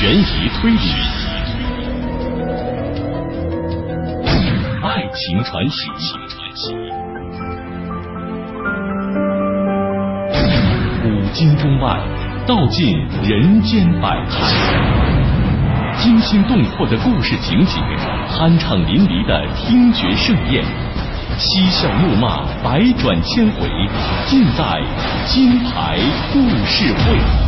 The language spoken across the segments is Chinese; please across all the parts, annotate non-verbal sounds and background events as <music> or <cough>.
悬疑推理、爱情传奇、古今中外，道尽人间百态，惊心动魄的故事情节，酣畅淋漓的听觉盛宴，嬉笑怒骂，百转千回，尽在金牌故事会。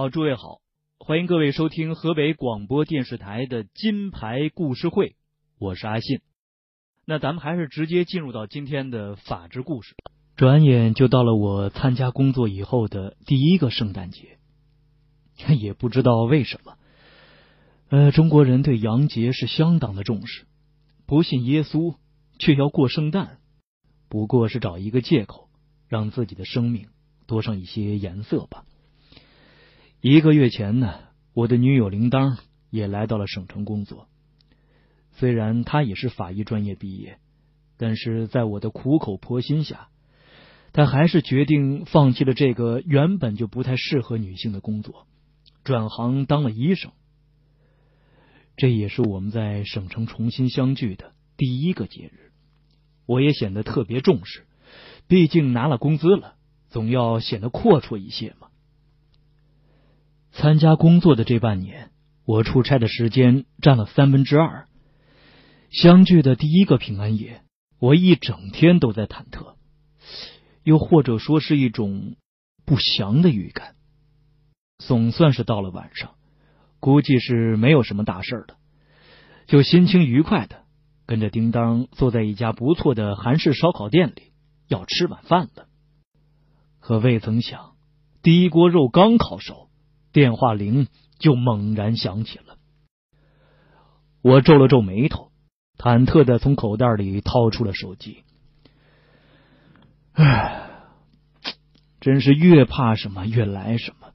好，诸位好，欢迎各位收听河北广播电视台的金牌故事会，我是阿信。那咱们还是直接进入到今天的法治故事。转眼就到了我参加工作以后的第一个圣诞节，<laughs> 也不知道为什么，呃，中国人对洋节是相当的重视，不信耶稣却要过圣诞，不过是找一个借口，让自己的生命多上一些颜色吧。一个月前呢，我的女友铃铛也来到了省城工作。虽然她也是法医专业毕业，但是在我的苦口婆心下，她还是决定放弃了这个原本就不太适合女性的工作，转行当了医生。这也是我们在省城重新相聚的第一个节日，我也显得特别重视，毕竟拿了工资了，总要显得阔绰一些嘛。参加工作的这半年，我出差的时间占了三分之二。相聚的第一个平安夜，我一整天都在忐忑，又或者说是一种不祥的预感。总算是到了晚上，估计是没有什么大事的，就心情愉快的跟着叮当坐在一家不错的韩式烧烤店里要吃晚饭了。可未曾想，第一锅肉刚烤熟。电话铃就猛然响起了，我皱了皱眉头，忐忑的从口袋里掏出了手机。唉，真是越怕什么越来什么。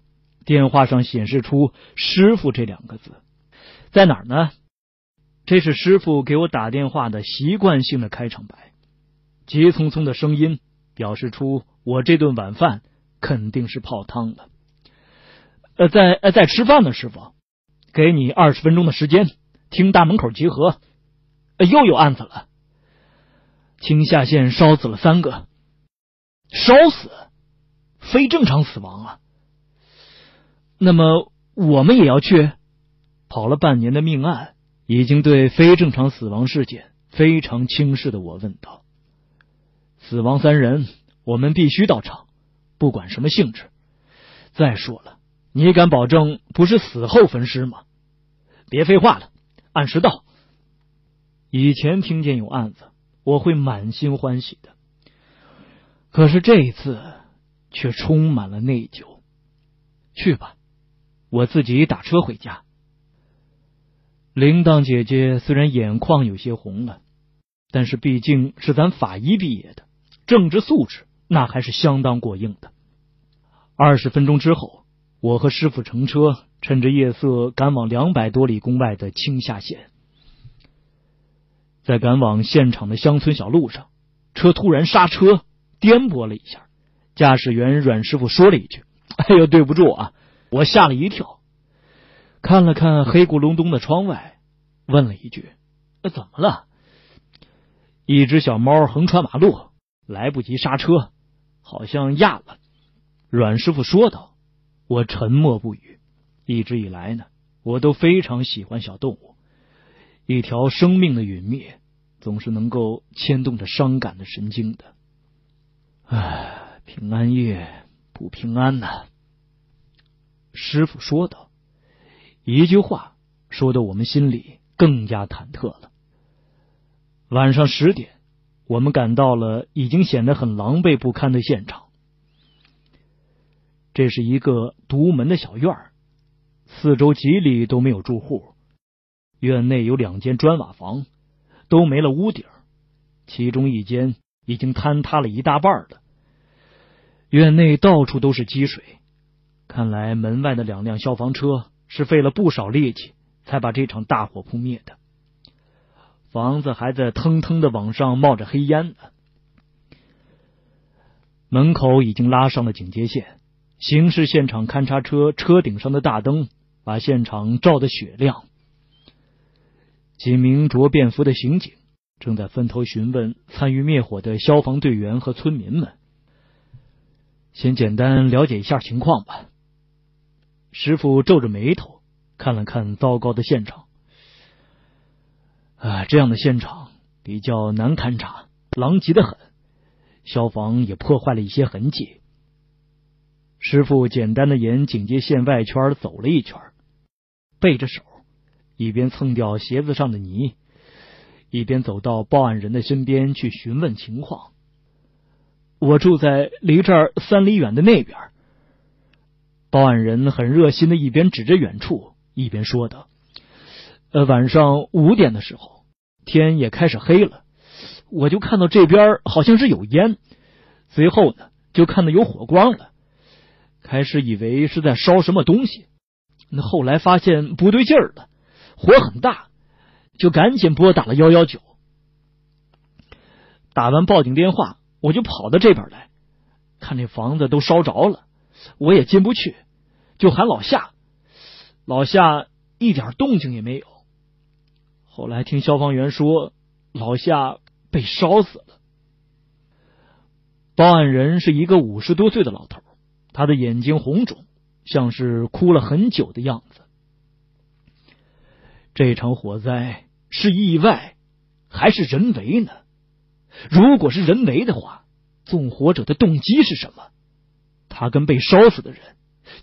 电话上显示出“师傅”这两个字，在哪儿呢？这是师傅给我打电话的习惯性的开场白，急匆匆的声音表示出我这顿晚饭肯定是泡汤了。呃，在呃在吃饭呢，师傅，给你二十分钟的时间，听大门口集合。又有案子了，青下县烧死了三个，烧死，非正常死亡啊。那么我们也要去？跑了半年的命案，已经对非正常死亡事件非常轻视的我问道：“死亡三人，我们必须到场，不管什么性质。再说了。”你敢保证不是死后焚尸吗？别废话了，按时到。以前听见有案子，我会满心欢喜的，可是这一次却充满了内疚。去吧，我自己打车回家。铃铛姐姐虽然眼眶有些红了，但是毕竟是咱法医毕业的，政治素质那还是相当过硬的。二十分钟之后。我和师傅乘车，趁着夜色赶往两百多里宫外的青下县。在赶往现场的乡村小路上，车突然刹车，颠簸了一下。驾驶员阮师傅说了一句：“哎呦，对不住啊！”我吓了一跳，看了看黑咕隆咚的窗外，问了一句：“怎么了？”一只小猫横穿马路，来不及刹车，好像压了。阮师傅说道。我沉默不语。一直以来呢，我都非常喜欢小动物。一条生命的陨灭，总是能够牵动着伤感的神经的。唉，平安夜不平安呐。师傅说道，一句话说的我们心里更加忐忑了。晚上十点，我们赶到了已经显得很狼狈不堪的现场。这是一个独门的小院儿，四周几里都没有住户。院内有两间砖瓦房，都没了屋顶，其中一间已经坍塌了一大半了。院内到处都是积水，看来门外的两辆消防车是费了不少力气才把这场大火扑灭的。房子还在腾腾的往上冒着黑烟呢。门口已经拉上了警戒线。刑事现场勘察车车顶上的大灯把现场照得雪亮。几名着便服的刑警正在分头询问参与灭火的消防队员和村民们。先简单了解一下情况吧。师傅皱着眉头看了看糟糕的现场。啊，这样的现场比较难勘察，狼藉的很。消防也破坏了一些痕迹。师傅简单的沿警戒线外圈走了一圈，背着手，一边蹭掉鞋子上的泥，一边走到报案人的身边去询问情况。我住在离这儿三里远的那边。报案人很热心的一边指着远处，一边说道：“呃，晚上五点的时候，天也开始黑了。”我就看到这边好像是有烟，随后呢就看到有火光了。开始以为是在烧什么东西，那后来发现不对劲儿了，火很大，就赶紧拨打了幺幺九。打完报警电话，我就跑到这边来，看这房子都烧着了，我也进不去，就喊老夏，老夏一点动静也没有。后来听消防员说，老夏。被烧死了。报案人是一个五十多岁的老头，他的眼睛红肿，像是哭了很久的样子。这场火灾是意外还是人为呢？如果是人为的话，纵火者的动机是什么？他跟被烧死的人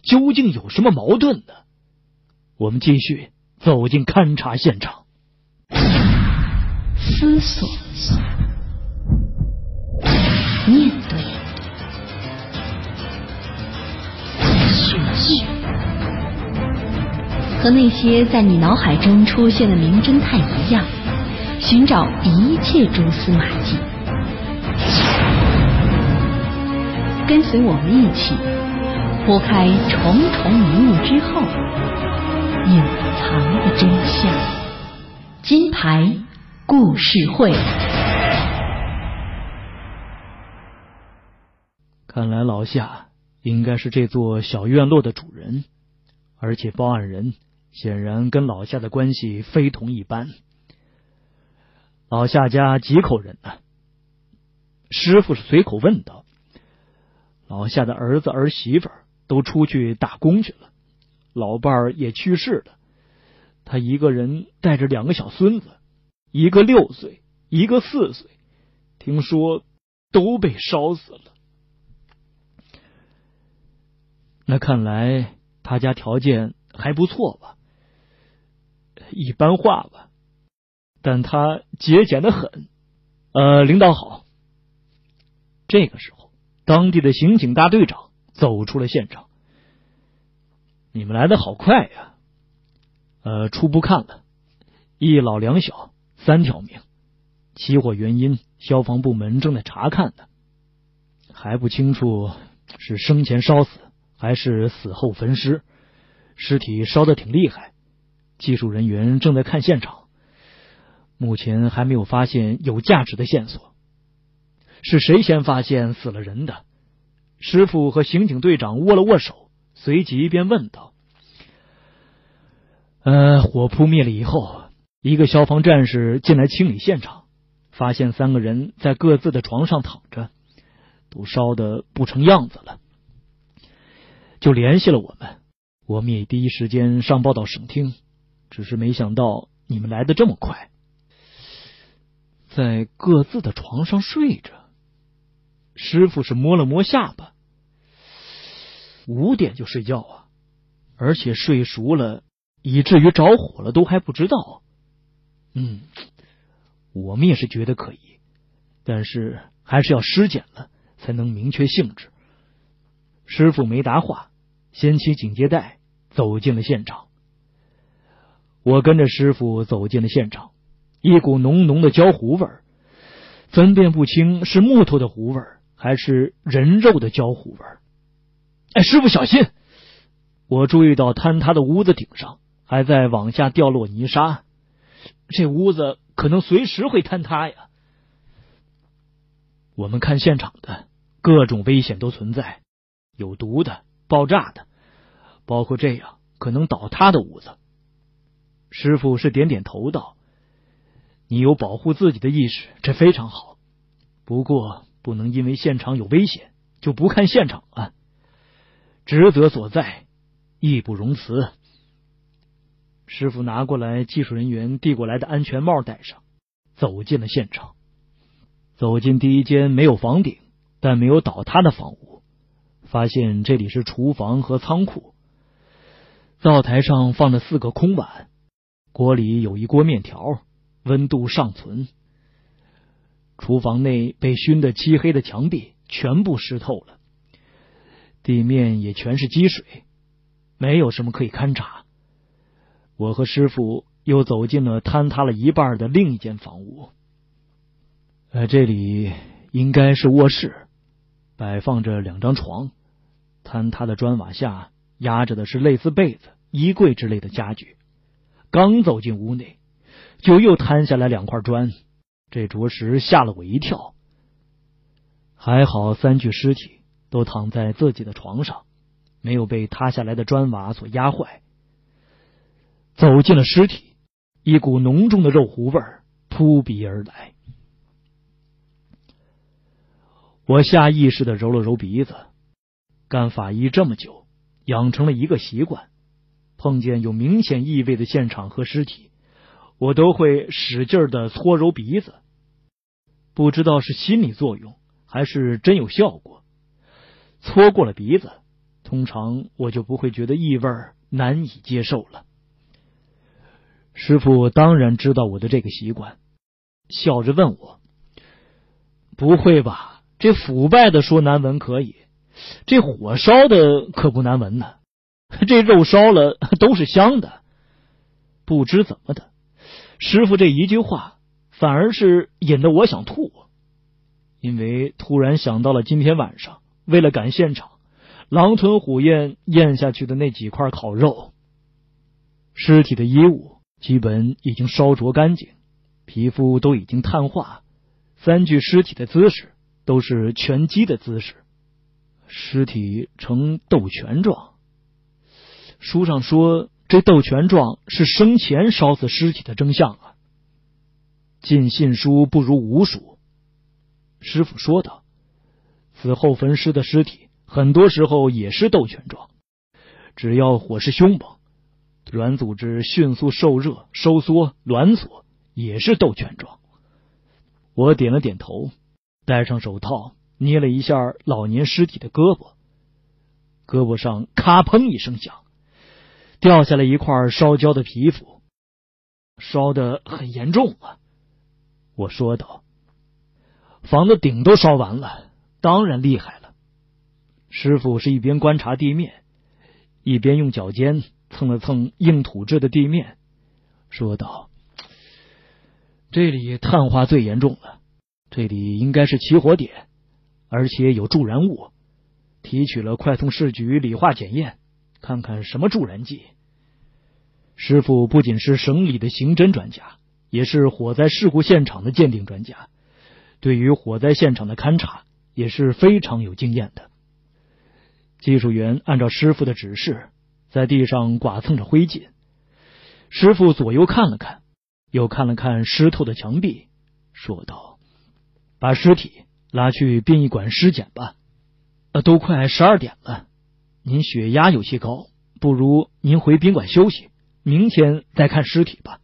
究竟有什么矛盾呢？我们继续走进勘察现场，思索。面对，和那些在你脑海中出现的名侦探一样，寻找一切蛛丝马迹。跟随我们一起拨开重重迷雾之后，隐藏的真相。金牌故事会。看来老夏应该是这座小院落的主人，而且报案人显然跟老夏的关系非同一般。老夏家几口人呢？师傅是随口问道。老夏的儿子儿媳妇都出去打工去了，老伴儿也去世了，他一个人带着两个小孙子，一个六岁，一个四岁，听说都被烧死了。那看来他家条件还不错吧？一般化吧，但他节俭的很。呃，领导好。这个时候，当地的刑警大队长走出了现场。你们来的好快呀！呃，初步看了，一老两小，三条命。起火原因，消防部门正在查看呢，还不清楚是生前烧死。还是死后焚尸，尸体烧的挺厉害。技术人员正在看现场，目前还没有发现有价值的线索。是谁先发现死了人的？师傅和刑警队长握了握手，随即便问道：“呃，火扑灭了以后，一个消防战士进来清理现场，发现三个人在各自的床上躺着，都烧的不成样子了。”就联系了我们，我们也第一时间上报到省厅，只是没想到你们来的这么快，在各自的床上睡着。师傅是摸了摸下巴，五点就睡觉啊，而且睡熟了，以至于着火了都还不知道。嗯，我们也是觉得可疑，但是还是要尸检了才能明确性质。师傅没答话。掀起警戒带，走进了现场。我跟着师傅走进了现场，一股浓浓的焦糊味儿，分辨不清是木头的糊味儿还是人肉的焦糊味儿。哎，师傅小心！我注意到坍塌的屋子顶上还在往下掉落泥沙，这屋子可能随时会坍塌呀。我们看现场的各种危险都存在，有毒的。爆炸的，包括这样可能倒塌的屋子。师傅是点点头道：“你有保护自己的意识，这非常好。不过不能因为现场有危险就不看现场啊，职责所在，义不容辞。”师傅拿过来技术人员递过来的安全帽戴上，走进了现场。走进第一间没有房顶但没有倒塌的房屋，发现这里是厨房和仓库。灶台上放着四个空碗。锅里有一锅面条，温度尚存。厨房内被熏得漆黑的墙壁全部湿透了，地面也全是积水，没有什么可以勘察。我和师傅又走进了坍塌了一半的另一间房屋。呃，这里应该是卧室，摆放着两张床，坍塌的砖瓦下压着的是类似被子、衣柜之类的家具。刚走进屋内，就又摊下来两块砖，这着实吓了我一跳。还好三具尸体都躺在自己的床上，没有被塌下来的砖瓦所压坏。走进了尸体，一股浓重的肉糊味扑鼻而来。我下意识的揉了揉鼻子，干法医这么久，养成了一个习惯。碰见有明显异味的现场和尸体，我都会使劲的搓揉鼻子。不知道是心理作用还是真有效果，搓过了鼻子，通常我就不会觉得异味难以接受了。师傅当然知道我的这个习惯，笑着问我：“不会吧？这腐败的说难闻可以，这火烧的可不难闻呢。” <laughs> 这肉烧了都是香的，不知怎么的，师傅这一句话反而是引得我想吐，因为突然想到了今天晚上为了赶现场，狼吞虎咽咽下去的那几块烤肉。尸体的衣物基本已经烧灼干净，皮肤都已经碳化，三具尸体的姿势都是拳击的姿势，尸体呈斗拳状。书上说，这斗拳状是生前烧死尸体的征象啊。尽信书不如无书。师傅说道：“死后焚尸的尸体，很多时候也是斗拳状。只要火势凶猛，软组织迅速受热、收缩、挛缩，也是斗拳状。”我点了点头，戴上手套，捏了一下老年尸体的胳膊，胳膊上咔砰一声响。掉下来一块烧焦的皮肤，烧的很严重啊！我说道：“房子顶都烧完了，当然厉害了。”师傅是一边观察地面，一边用脚尖蹭了蹭硬土质的地面，说道：“这里碳化最严重了，这里应该是起火点，而且有助燃物。提取了快通市局理化检验。”看看什么助燃剂？师傅不仅是省里的刑侦专家，也是火灾事故现场的鉴定专家，对于火灾现场的勘查也是非常有经验的。技术员按照师傅的指示，在地上剐蹭着灰烬。师傅左右看了看，又看了看湿透的墙壁，说道：“把尸体拉去殡仪馆尸检吧。”呃，都快十二点了。您血压有些高，不如您回宾馆休息，明天再看尸体吧。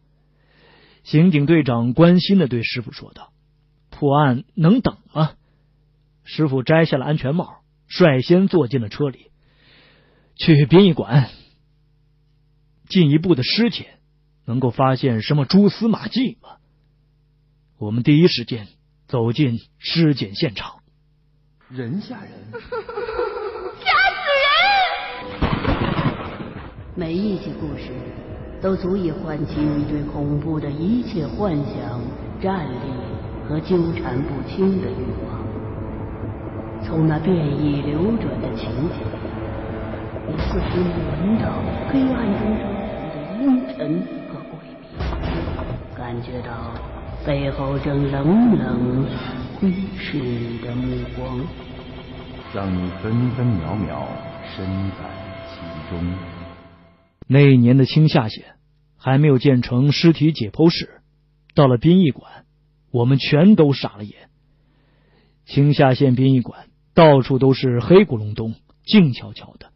刑警队长关心的对师傅说道：“破案能等吗？”师傅摘下了安全帽，率先坐进了车里，去殡仪馆。进一步的尸检能够发现什么蛛丝马迹吗？我们第一时间走进尸检现场。人吓人。<laughs> 每一集故事都足以唤起你对恐怖的一切幻想、战栗和纠缠不清的欲望。从那变异流转的情景，你似乎闻到黑暗中升腾的阴沉和诡秘，感觉到背后正冷冷窥视你的目光，让你分分秒秒。身在其中。那一年的青下县还没有建成尸体解剖室，到了殡仪馆，我们全都傻了眼。青下县殡仪馆到处都是黑咕隆咚、静悄悄的，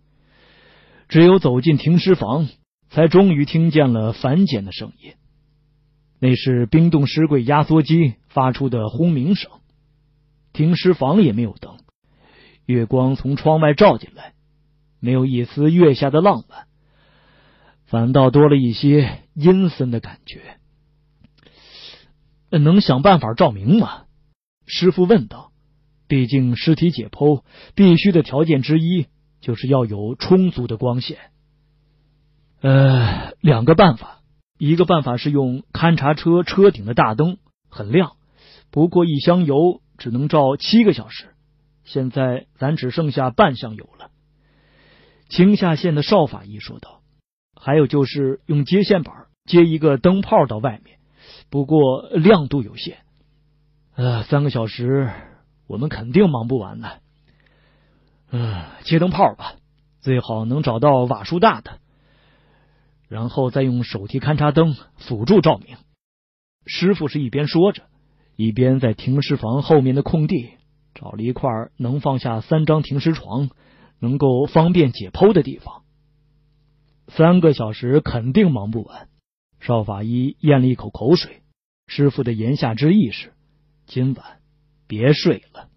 只有走进停尸房，才终于听见了繁简的声音。那是冰冻尸柜压缩机发出的轰鸣声。停尸房也没有灯，月光从窗外照进来，没有一丝月下的浪漫，反倒多了一些阴森的感觉。能想办法照明吗？师傅问道。毕竟尸体解剖必须的条件之一就是要有充足的光线。呃，两个办法。一个办法是用勘察车车顶的大灯，很亮，不过一箱油只能照七个小时。现在咱只剩下半箱油了。青下县的邵法医说道：“还有就是用接线板接一个灯泡到外面，不过亮度有限。呃，三个小时我们肯定忙不完的。嗯，接灯泡吧，最好能找到瓦数大的。”然后再用手提勘察灯辅助照明。师傅是一边说着，一边在停尸房后面的空地找了一块能放下三张停尸床、能够方便解剖的地方。三个小时肯定忙不完。邵法医咽了一口口水。师傅的言下之意是：今晚别睡了。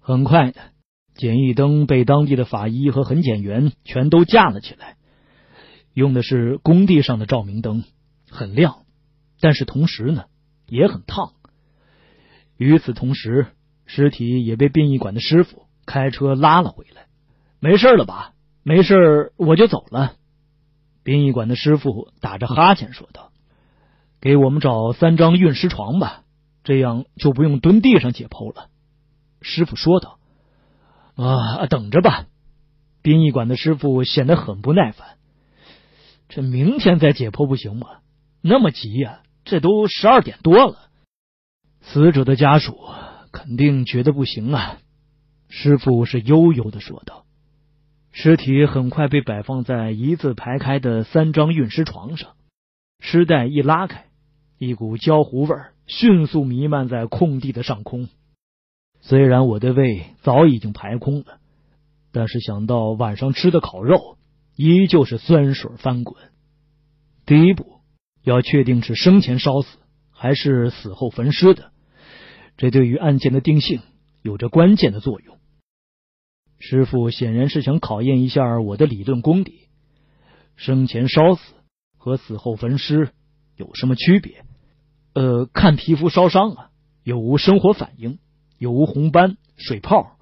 很快的，简易灯被当地的法医和痕检员全都架了起来。用的是工地上的照明灯，很亮，但是同时呢也很烫。与此同时，尸体也被殡仪馆的师傅开车拉了回来。没事了吧？没事，我就走了。殡仪馆的师傅打着哈欠说道：“给我们找三张运尸床吧，这样就不用蹲地上解剖了。”师傅说道：“啊，等着吧。”殡仪馆的师傅显得很不耐烦。这明天再解剖不行吗？那么急呀？这都十二点多了。死者的家属肯定觉得不行啊。师傅是悠悠的说道。尸体很快被摆放在一字排开的三张运尸床上，尸袋一拉开，一股焦糊味迅速弥漫在空地的上空。虽然我的胃早已经排空了，但是想到晚上吃的烤肉。依旧是酸水翻滚。第一步要确定是生前烧死还是死后焚尸的，这对于案件的定性有着关键的作用。师傅显然是想考验一下我的理论功底。生前烧死和死后焚尸有什么区别？呃，看皮肤烧伤啊，有无生活反应，有无红斑、水泡。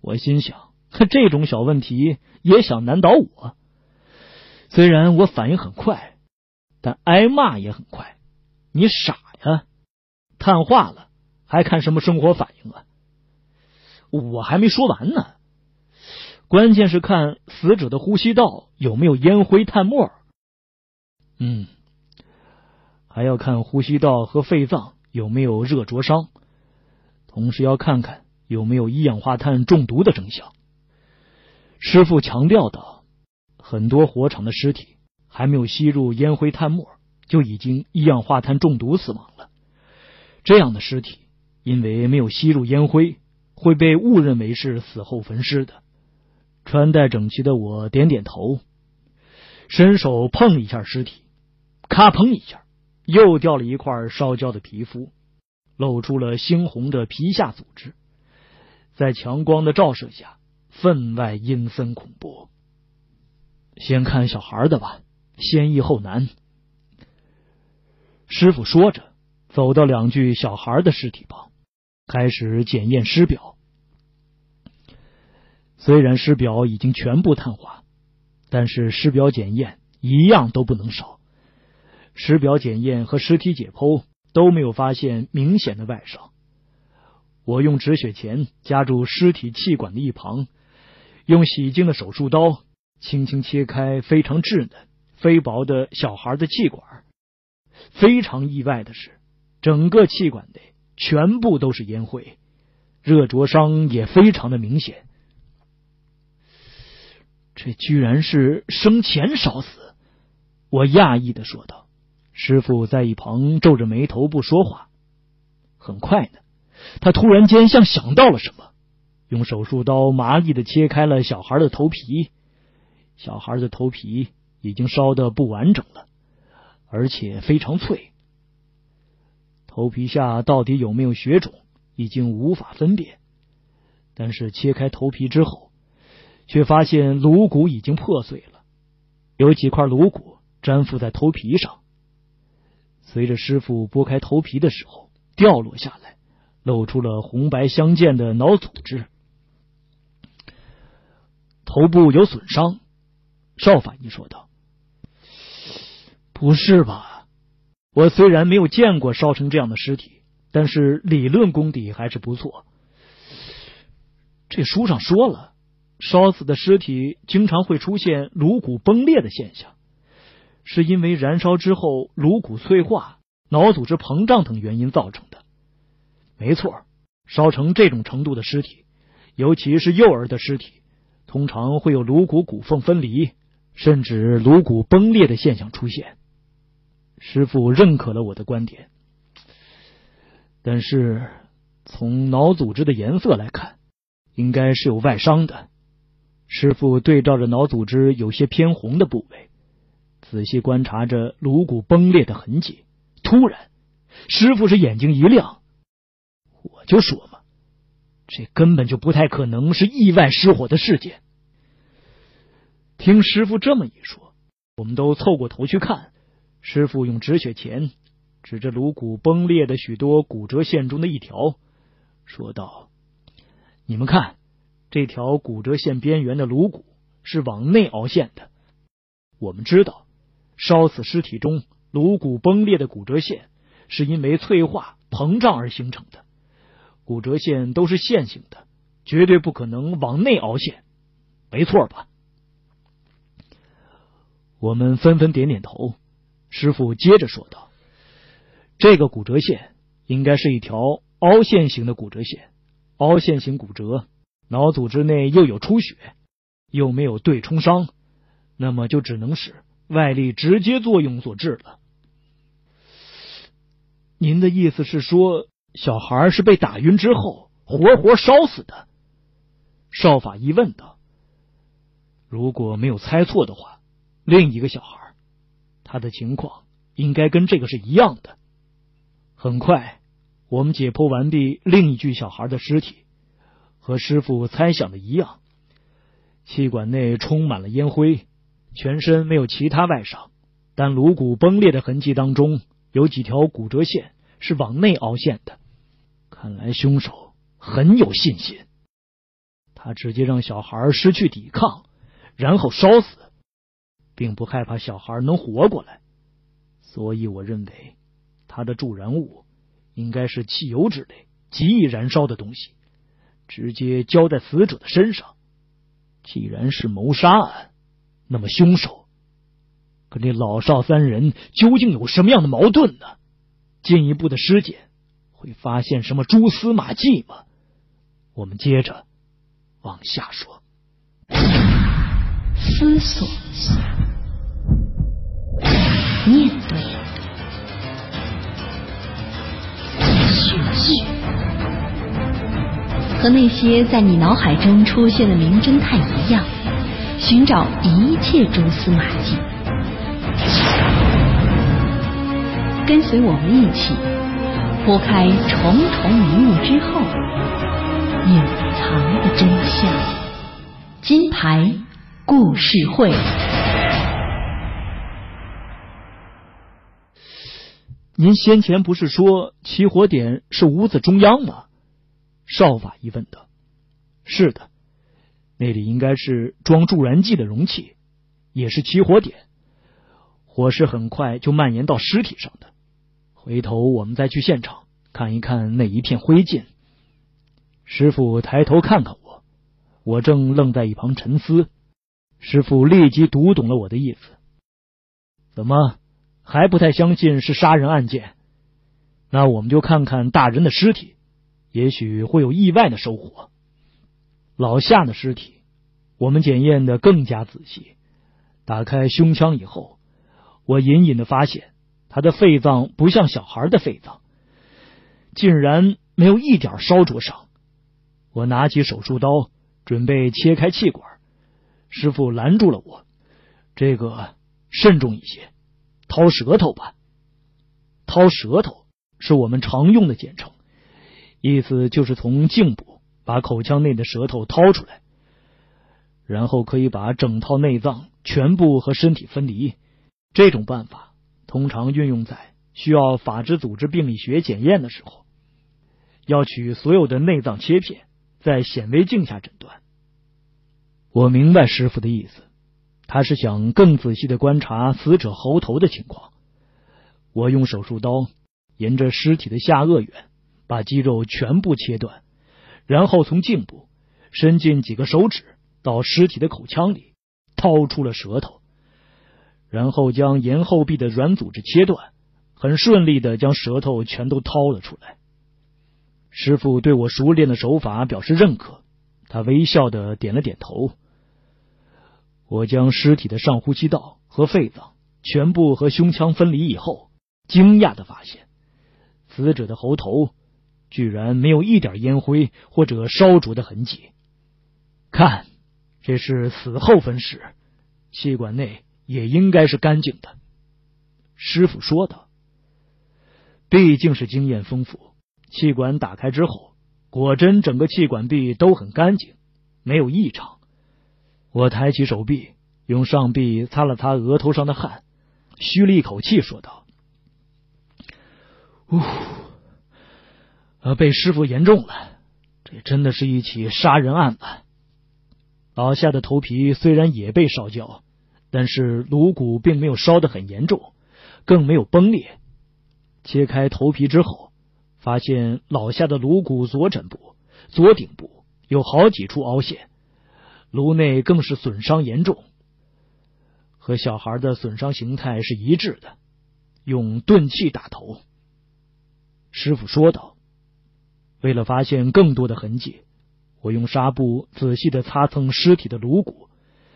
我心想。这种小问题也想难倒我？虽然我反应很快，但挨骂也很快。你傻呀？碳化了还看什么生活反应啊？我还没说完呢。关键是看死者的呼吸道有没有烟灰碳沫。嗯，还要看呼吸道和肺脏有没有热灼伤，同时要看看有没有一氧化碳中毒的征象。师傅强调道：“很多火场的尸体还没有吸入烟灰炭末，就已经一氧化碳中毒死亡了。这样的尸体因为没有吸入烟灰，会被误认为是死后焚尸的。”穿戴整齐的我点点头，伸手碰一下尸体，咔砰一下，又掉了一块烧焦的皮肤，露出了猩红的皮下组织，在强光的照射下。分外阴森恐怖。先看小孩的吧，先易后难。师傅说着，走到两具小孩的尸体旁，开始检验尸表。虽然尸表已经全部碳化，但是尸表检验一样都不能少。尸表检验和尸体解剖都没有发现明显的外伤。我用止血钳夹住尸体气管的一旁。用洗净的手术刀轻轻切开非常稚嫩、非薄的小孩的气管。非常意外的是，整个气管内全部都是烟灰，热灼伤也非常的明显。这居然是生前烧死！我讶异的说道。师傅在一旁皱着眉头不说话。很快呢，他突然间像想到了什么，用手术刀麻利的切开了小孩的头皮。小孩的头皮已经烧的不完整了，而且非常脆。头皮下到底有没有血肿，已经无法分辨。但是切开头皮之后，却发现颅骨已经破碎了，有几块颅骨粘附在头皮上。随着师傅剥开头皮的时候，掉落下来，露出了红白相间的脑组织。头部有损伤。邵法医说道：“不是吧？我虽然没有见过烧成这样的尸体，但是理论功底还是不错。这书上说了，烧死的尸体经常会出现颅骨崩裂的现象，是因为燃烧之后颅骨脆化、脑组织膨胀等原因造成的。没错，烧成这种程度的尸体，尤其是幼儿的尸体，通常会有颅骨骨缝分离。”甚至颅骨崩裂的现象出现，师傅认可了我的观点，但是从脑组织的颜色来看，应该是有外伤的。师傅对照着脑组织有些偏红的部位，仔细观察着颅骨崩裂的痕迹。突然，师傅是眼睛一亮，我就说嘛，这根本就不太可能是意外失火的事件。听师傅这么一说，我们都凑过头去看。师傅用止血钳指着颅骨崩裂的许多骨折线中的一条，说道：“你们看，这条骨折线边缘的颅骨是往内凹陷的。我们知道，烧死尸体中颅骨崩裂的骨折线是因为脆化膨胀而形成的。骨折线都是线性的，绝对不可能往内凹陷，没错吧？”我们纷纷点点头。师傅接着说道：“这个骨折线应该是一条凹陷型的骨折线。凹陷型骨折，脑组织内又有出血，又没有对冲伤，那么就只能是外力直接作用所致了。”您的意思是说，小孩是被打晕之后活活烧死的？少法医问道。如果没有猜错的话。另一个小孩，他的情况应该跟这个是一样的。很快，我们解剖完毕另一具小孩的尸体，和师傅猜想的一样，气管内充满了烟灰，全身没有其他外伤，但颅骨崩裂的痕迹当中有几条骨折线是往内凹陷的。看来凶手很有信心，他直接让小孩失去抵抗，然后烧死。并不害怕小孩能活过来，所以我认为他的助燃物应该是汽油之类极易燃烧的东西，直接浇在死者的身上。既然是谋杀案，那么凶手跟这老少三人究竟有什么样的矛盾呢？进一步的尸检会发现什么蛛丝马迹吗？我们接着往下说，思索。面对，血和那些在你脑海中出现的名侦探一样，寻找一切蛛丝马迹。跟随我们一起拨开重重迷雾之后，隐藏的真相。金牌故事会。您先前不是说起火点是屋子中央吗？少法医问道。是的，那里应该是装助燃剂的容器，也是起火点。火势很快就蔓延到尸体上的。回头我们再去现场看一看那一片灰烬。师傅抬头看看我，我正愣在一旁沉思。师傅立即读懂了我的意思。怎么？还不太相信是杀人案件，那我们就看看大人的尸体，也许会有意外的收获。老夏的尸体，我们检验的更加仔细。打开胸腔以后，我隐隐的发现，他的肺脏不像小孩的肺脏，竟然没有一点烧灼伤。我拿起手术刀，准备切开气管，师傅拦住了我：“这个慎重一些，掏舌头吧。”掏舌头是我们常用的简称，意思就是从颈部把口腔内的舌头掏出来，然后可以把整套内脏。全部和身体分离，这种办法通常运用在需要法制组织病理学检验的时候。要取所有的内脏切片，在显微镜下诊断。我明白师傅的意思，他是想更仔细的观察死者喉头的情况。我用手术刀沿着尸体的下颚缘把肌肉全部切断，然后从颈部伸进几个手指到尸体的口腔里。掏出了舌头，然后将咽后壁的软组织切断，很顺利的将舌头全都掏了出来。师傅对我熟练的手法表示认可，他微笑的点了点头。我将尸体的上呼吸道和肺脏全部和胸腔分离以后，惊讶的发现，死者的喉头居然没有一点烟灰或者烧灼的痕迹。看。这是死后分尸，气管内也应该是干净的。师傅说道：“毕竟是经验丰富，气管打开之后，果真整个气管壁都很干净，没有异常。”我抬起手臂，用上臂擦了擦额头上的汗，吁了一口气，说道：“呜，呃，被师傅言中了，这真的是一起杀人案子。”老夏的头皮虽然也被烧焦，但是颅骨并没有烧得很严重，更没有崩裂。切开头皮之后，发现老夏的颅骨左枕部、左顶部有好几处凹陷，颅内更是损伤严重，和小孩的损伤形态是一致的。用钝器打头，师傅说道：“为了发现更多的痕迹。”我用纱布仔细的擦蹭尸体的颅骨，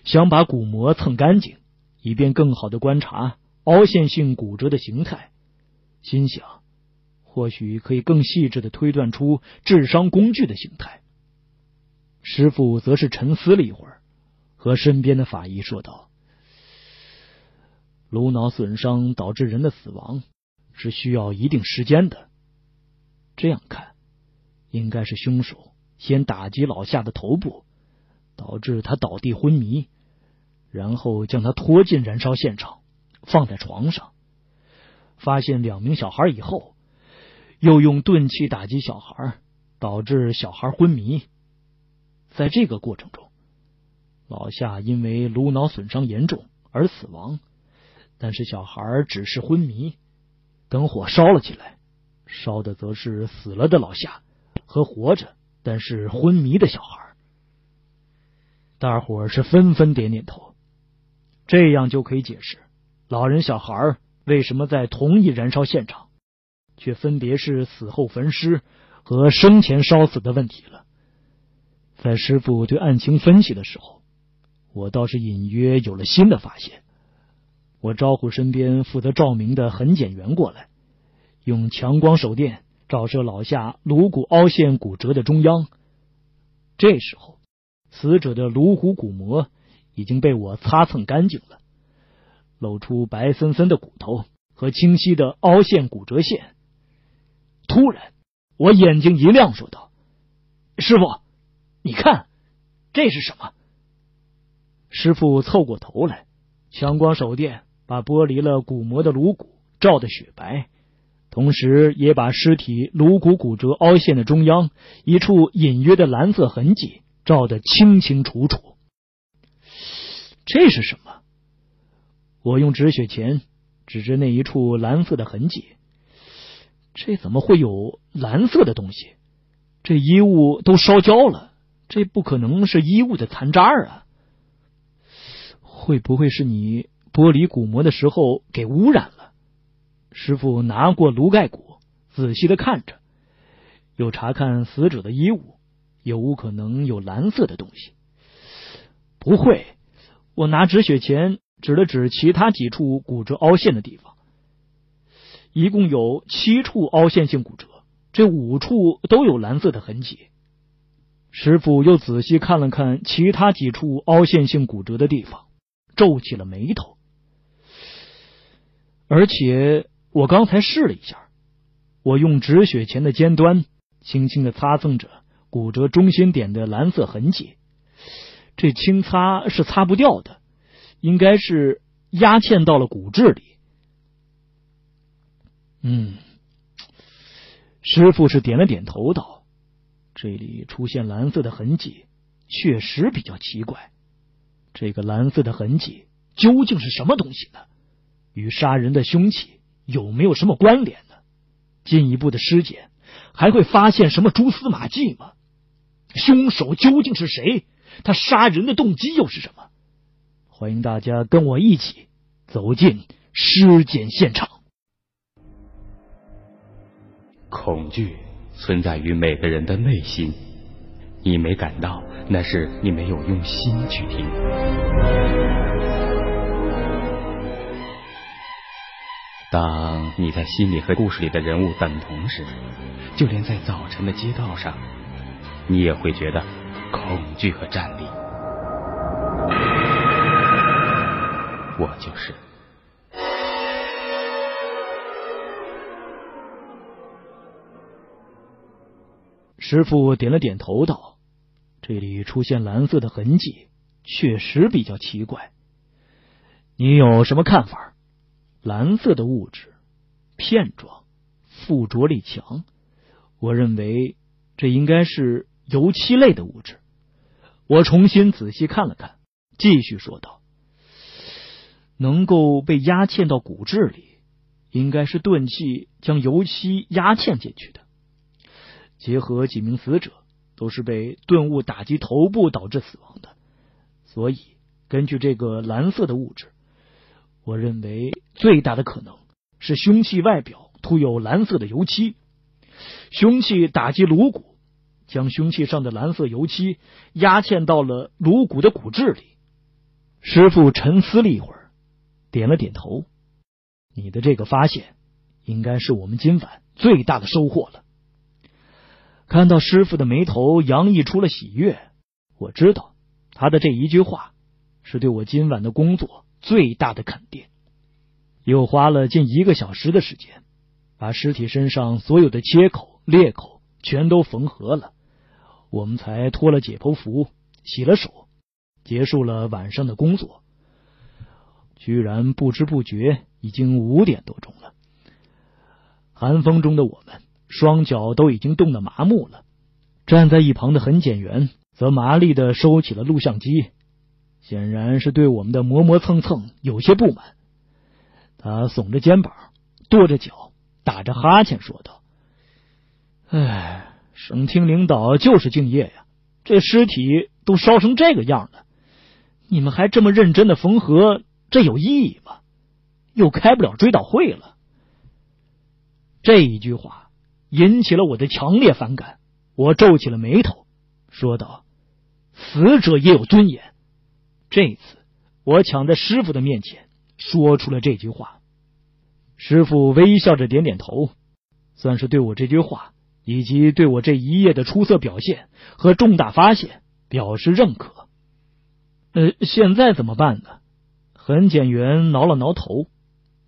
想把骨膜蹭干净，以便更好的观察凹陷性骨折的形态。心想，或许可以更细致的推断出致伤工具的形态。师傅则是沉思了一会儿，和身边的法医说道：“颅脑损伤导致人的死亡是需要一定时间的。这样看，应该是凶手。”先打击老夏的头部，导致他倒地昏迷，然后将他拖进燃烧现场，放在床上。发现两名小孩以后，又用钝器打击小孩，导致小孩昏迷。在这个过程中，老夏因为颅脑损伤严重而死亡，但是小孩只是昏迷。等火烧了起来，烧的则是死了的老夏和活着。但是昏迷的小孩，大伙是纷纷点点头，这样就可以解释老人小孩为什么在同一燃烧现场，却分别是死后焚尸和生前烧死的问题了。在师傅对案情分析的时候，我倒是隐约有了新的发现。我招呼身边负责照明的痕检员过来，用强光手电。照射老夏颅骨凹陷骨折的中央，这时候死者的颅骨骨膜已经被我擦蹭干净了，露出白森森的骨头和清晰的凹陷骨折线。突然，我眼睛一亮，说道：“师傅，你看，这是什么？”师傅凑过头来，强光手电把剥离了骨膜的颅骨照得雪白。同时，也把尸体颅骨骨折凹陷的中央一处隐约的蓝色痕迹照得清清楚楚。这是什么？我用止血钳指着那一处蓝色的痕迹。这怎么会有蓝色的东西？这衣物都烧焦了，这不可能是衣物的残渣啊！会不会是你剥离骨膜的时候给污染了？师傅拿过颅盖骨，仔细的看着，又查看死者的衣物，有无可能有蓝色的东西？不会，我拿止血钳指了指其他几处骨折凹陷的地方，一共有七处凹陷性骨折，这五处都有蓝色的痕迹。师傅又仔细看了看其他几处凹陷性骨折的地方，皱起了眉头。而且我刚才试了一下，我用止血钳的尖端轻轻的擦蹭着骨折中心点的蓝色痕迹，这轻擦是擦不掉的，应该是压嵌到了骨质里。嗯，师傅是点了点头道。这里出现蓝色的痕迹，确实比较奇怪。这个蓝色的痕迹究竟是什么东西呢？与杀人的凶器有没有什么关联呢？进一步的尸检还会发现什么蛛丝马迹吗？凶手究竟是谁？他杀人的动机又是什么？欢迎大家跟我一起走进尸检现场。恐惧。存在于每个人的内心，你没感到，那是你没有用心去听。当你在心里和故事里的人物等同时，就连在早晨的街道上，你也会觉得恐惧和战栗。我就是。师傅点了点头，道：“这里出现蓝色的痕迹，确实比较奇怪。你有什么看法？蓝色的物质，片状，附着力强。我认为这应该是油漆类的物质。”我重新仔细看了看，继续说道：“能够被压嵌到骨质里，应该是钝器将油漆压嵌进去的。”结合几名死者都是被钝物打击头部导致死亡的，所以根据这个蓝色的物质，我认为最大的可能是凶器外表涂有蓝色的油漆，凶器打击颅骨，将凶器上的蓝色油漆压嵌到了颅骨的骨质里。师傅沉思了一会儿，点了点头：“你的这个发现，应该是我们今晚最大的收获了。”看到师傅的眉头洋溢出了喜悦，我知道他的这一句话是对我今晚的工作最大的肯定。又花了近一个小时的时间，把尸体身上所有的切口裂口全都缝合了，我们才脱了解剖服，洗了手，结束了晚上的工作。居然不知不觉已经五点多钟了，寒风中的我们。双脚都已经冻得麻木了，站在一旁的痕检员则麻利的收起了录像机，显然是对我们的磨磨蹭蹭有些不满。他耸着肩膀，跺着脚，打着哈欠说道：“哎，省厅领导就是敬业呀！这尸体都烧成这个样了，你们还这么认真的缝合，这有意义吗？又开不了追悼会了。”这一句话。引起了我的强烈反感，我皱起了眉头，说道：“死者也有尊严。”这次，我抢在师傅的面前说出了这句话。师傅微笑着点点头，算是对我这句话以及对我这一夜的出色表现和重大发现表示认可。呃，现在怎么办呢？痕检员挠了挠头，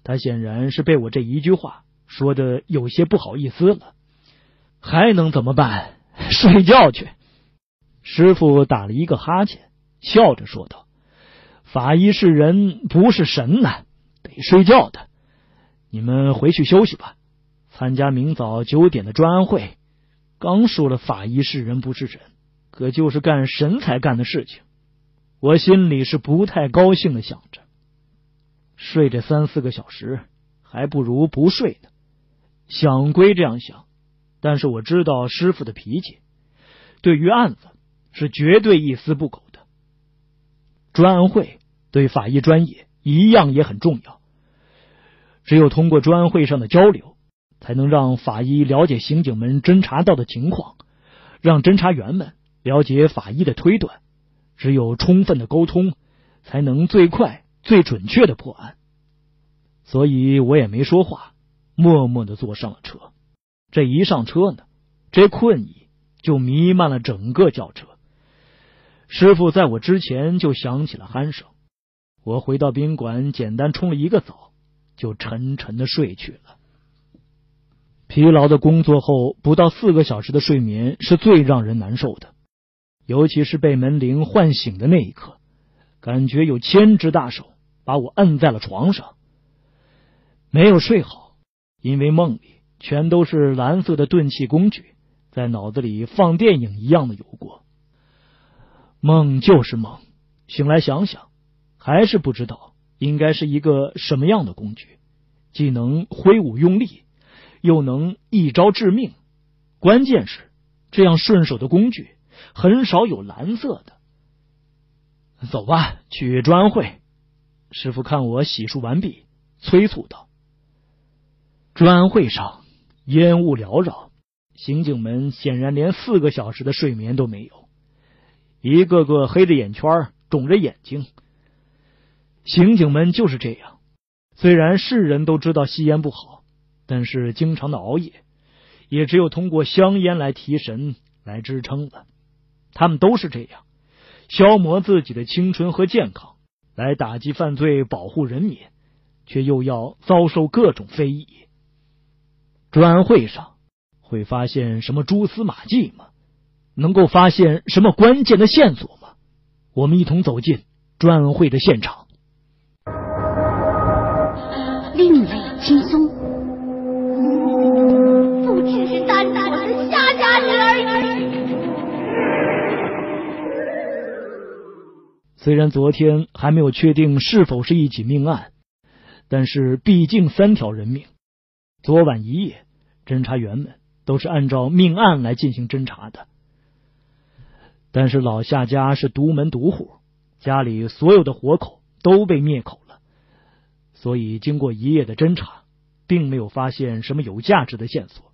他显然是被我这一句话说的有些不好意思了。还能怎么办？<laughs> 睡觉去。师傅打了一个哈欠，笑着说道：“法医是人，不是神呐，得睡觉的。你们回去休息吧，参加明早九点的专案会。刚说了法医是人不是神，可就是干神才干的事情。我心里是不太高兴的，想着睡这三四个小时，还不如不睡呢。想归这样想。”但是我知道师傅的脾气，对于案子是绝对一丝不苟的。专案会对法医专业一样也很重要，只有通过专案会上的交流，才能让法医了解刑警们侦查到的情况，让侦查员们了解法医的推断，只有充分的沟通，才能最快、最准确的破案。所以我也没说话，默默的坐上了车。这一上车呢，这困意就弥漫了整个轿车。师傅在我之前就响起了鼾声。我回到宾馆，简单冲了一个澡，就沉沉的睡去了。疲劳的工作后，不到四个小时的睡眠是最让人难受的，尤其是被门铃唤醒的那一刻，感觉有千只大手把我摁在了床上。没有睡好，因为梦里全都是蓝色的钝器工具，在脑子里放电影一样的游过。梦就是梦，醒来想想，还是不知道应该是一个什么样的工具，既能挥舞用力，又能一招致命。关键是，这样顺手的工具很少有蓝色的。走吧，去专会。师傅看我洗漱完毕，催促道：“专会上烟雾缭绕，刑警们显然连四个小时的睡眠都没有。”一个个黑着眼圈，肿着眼睛。刑警们就是这样，虽然是人都知道吸烟不好，但是经常的熬夜，也只有通过香烟来提神来支撑了。他们都是这样，消磨自己的青春和健康，来打击犯罪、保护人民，却又要遭受各种非议。专案会上会发现什么蛛丝马迹吗？能够发现什么关键的线索吗？我们一同走进专案会的现场。另类轻松，不只是单单的夏家人而已。虽然昨天还没有确定是否是一起命案，但是毕竟三条人命。昨晚一夜，侦查员们都是按照命案来进行侦查的。但是老夏家是独门独户，家里所有的活口都被灭口了，所以经过一夜的侦查，并没有发现什么有价值的线索。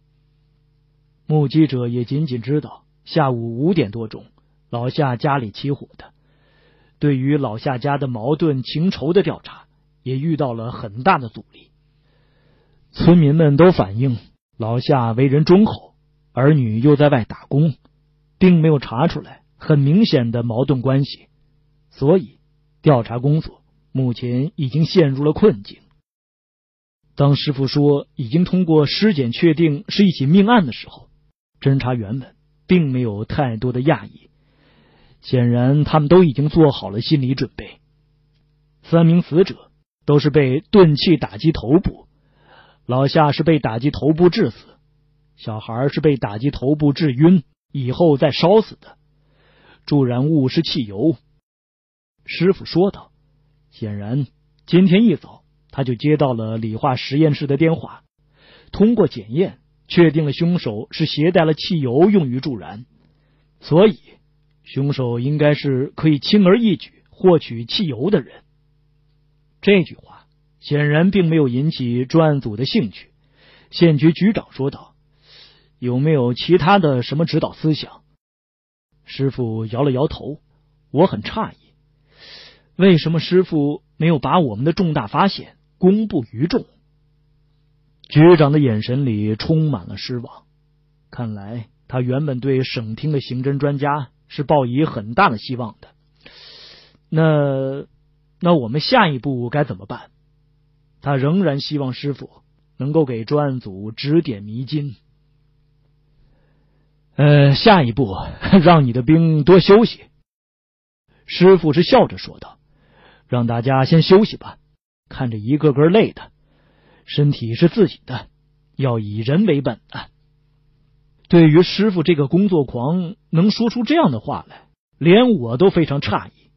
目击者也仅仅知道下午五点多钟老夏家里起火的，对于老夏家的矛盾情仇的调查也遇到了很大的阻力。村民们都反映老夏为人忠厚，儿女又在外打工，并没有查出来。很明显的矛盾关系，所以调查工作目前已经陷入了困境。当师傅说已经通过尸检确定是一起命案的时候，侦查员们并没有太多的讶异，显然他们都已经做好了心理准备。三名死者都是被钝器打击头部，老夏是被打击头部致死，小孩是被打击头部致晕以后再烧死的。助燃物是汽油，师傅说道。显然，今天一早他就接到了理化实验室的电话，通过检验确定了凶手是携带了汽油用于助燃，所以凶手应该是可以轻而易举获取汽油的人。这句话显然并没有引起专案组的兴趣。县局局长说道：“有没有其他的什么指导思想？”师傅摇了摇头，我很诧异，为什么师傅没有把我们的重大发现公布于众？局长的眼神里充满了失望，看来他原本对省厅的刑侦专家是抱以很大的希望的。那那我们下一步该怎么办？他仍然希望师傅能够给专案组指点迷津。呃，下一步让你的兵多休息。师傅是笑着说道：“让大家先休息吧，看着一个个累的，身体是自己的，要以人为本啊。”对于师傅这个工作狂能说出这样的话来，连我都非常诧异。